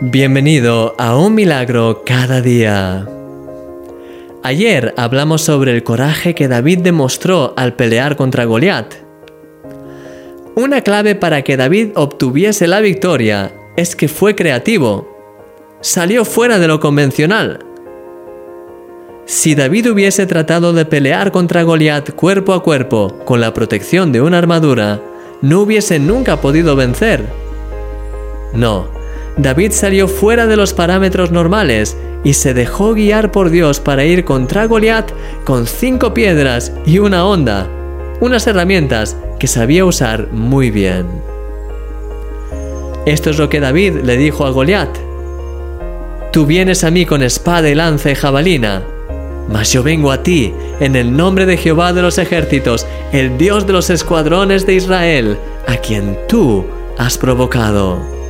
Bienvenido a Un Milagro cada día. Ayer hablamos sobre el coraje que David demostró al pelear contra Goliat. Una clave para que David obtuviese la victoria es que fue creativo. Salió fuera de lo convencional. Si David hubiese tratado de pelear contra Goliat cuerpo a cuerpo con la protección de una armadura, no hubiese nunca podido vencer. No, David salió fuera de los parámetros normales y se dejó guiar por Dios para ir contra Goliat con cinco piedras y una onda, unas herramientas que sabía usar muy bien. Esto es lo que David le dijo a Goliat. Tú vienes a mí con espada y lanza y jabalina, mas yo vengo a ti en el nombre de Jehová de los ejércitos, el Dios de los escuadrones de Israel, a quien tú has provocado.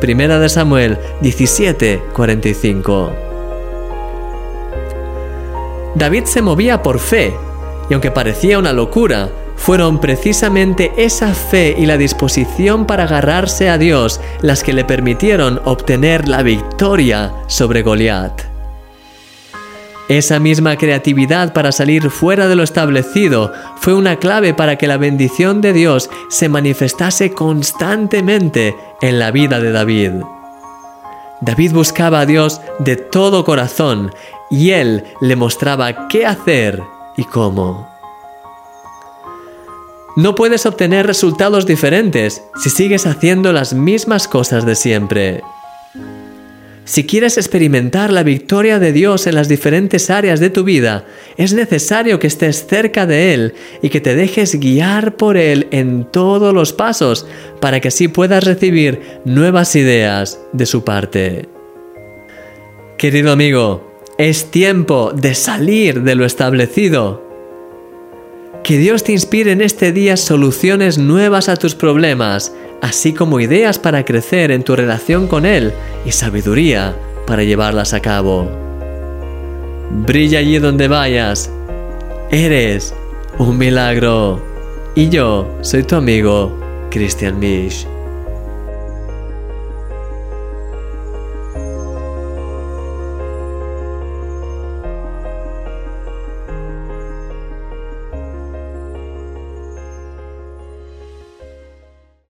Primera de Samuel 17, 45. David se movía por fe, y aunque parecía una locura, fueron precisamente esa fe y la disposición para agarrarse a Dios las que le permitieron obtener la victoria sobre Goliat. Esa misma creatividad para salir fuera de lo establecido fue una clave para que la bendición de Dios se manifestase constantemente en la vida de David. David buscaba a Dios de todo corazón y Él le mostraba qué hacer y cómo. No puedes obtener resultados diferentes si sigues haciendo las mismas cosas de siempre. Si quieres experimentar la victoria de Dios en las diferentes áreas de tu vida, es necesario que estés cerca de Él y que te dejes guiar por Él en todos los pasos para que así puedas recibir nuevas ideas de su parte. Querido amigo, es tiempo de salir de lo establecido que Dios te inspire en este día soluciones nuevas a tus problemas, así como ideas para crecer en tu relación con Él y sabiduría para llevarlas a cabo. Brilla allí donde vayas. Eres un milagro. Y yo soy tu amigo, Christian Misch.